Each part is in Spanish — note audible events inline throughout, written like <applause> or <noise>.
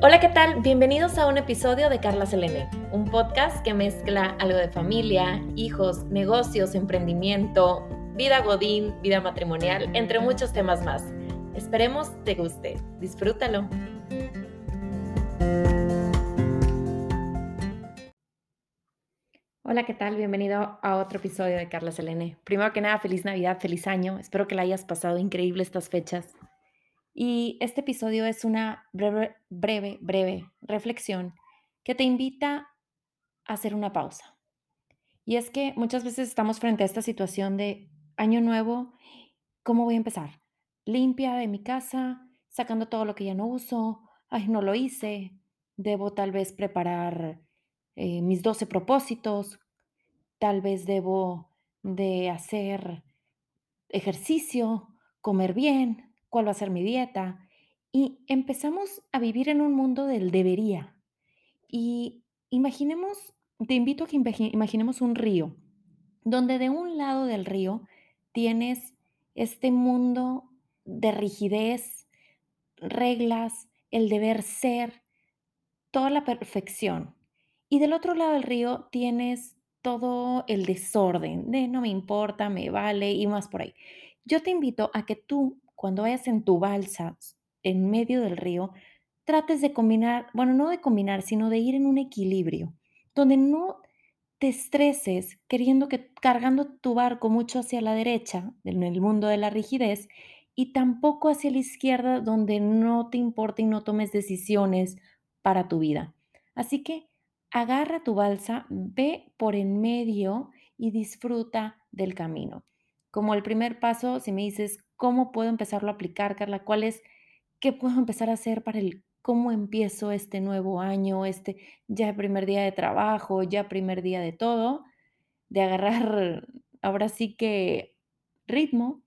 Hola, ¿qué tal? Bienvenidos a un episodio de Carla Selene, un podcast que mezcla algo de familia, hijos, negocios, emprendimiento, vida godín, vida matrimonial, entre muchos temas más. Esperemos te guste. Disfrútalo. Hola, ¿qué tal? Bienvenido a otro episodio de Carla Selene. Primero que nada, feliz Navidad, feliz año. Espero que la hayas pasado increíble estas fechas. Y este episodio es una breve, breve, breve reflexión que te invita a hacer una pausa. Y es que muchas veces estamos frente a esta situación de año nuevo, ¿cómo voy a empezar? Limpia de mi casa, sacando todo lo que ya no uso, ay, no lo hice, debo tal vez preparar eh, mis 12 propósitos, tal vez debo de hacer ejercicio, comer bien, cuál va a ser mi dieta. Y empezamos a vivir en un mundo del debería. Y imaginemos, te invito a que imaginemos un río, donde de un lado del río tienes este mundo de rigidez, reglas, el deber ser, toda la perfección. Y del otro lado del río tienes todo el desorden de no me importa, me vale y más por ahí. Yo te invito a que tú cuando vayas en tu balsa en medio del río, trates de combinar, bueno, no de combinar, sino de ir en un equilibrio, donde no te estreses queriendo que cargando tu barco mucho hacia la derecha, en el mundo de la rigidez, y tampoco hacia la izquierda, donde no te importa y no tomes decisiones para tu vida. Así que agarra tu balsa, ve por en medio y disfruta del camino. Como el primer paso, si me dices, ¿cómo puedo empezarlo a aplicar, Carla? ¿Cuál es, qué puedo empezar a hacer para el, cómo empiezo este nuevo año, este ya primer día de trabajo, ya primer día de todo, de agarrar <laughs> ahora sí que ritmo?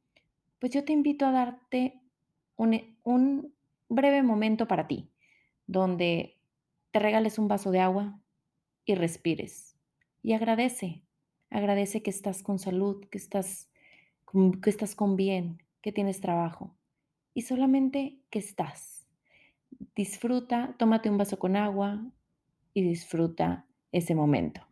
Pues yo te invito a darte un, un breve momento para ti, donde te regales un vaso de agua y respires. Y agradece, agradece que estás con salud, que estás que estás con bien, que tienes trabajo y solamente que estás. Disfruta, tómate un vaso con agua y disfruta ese momento.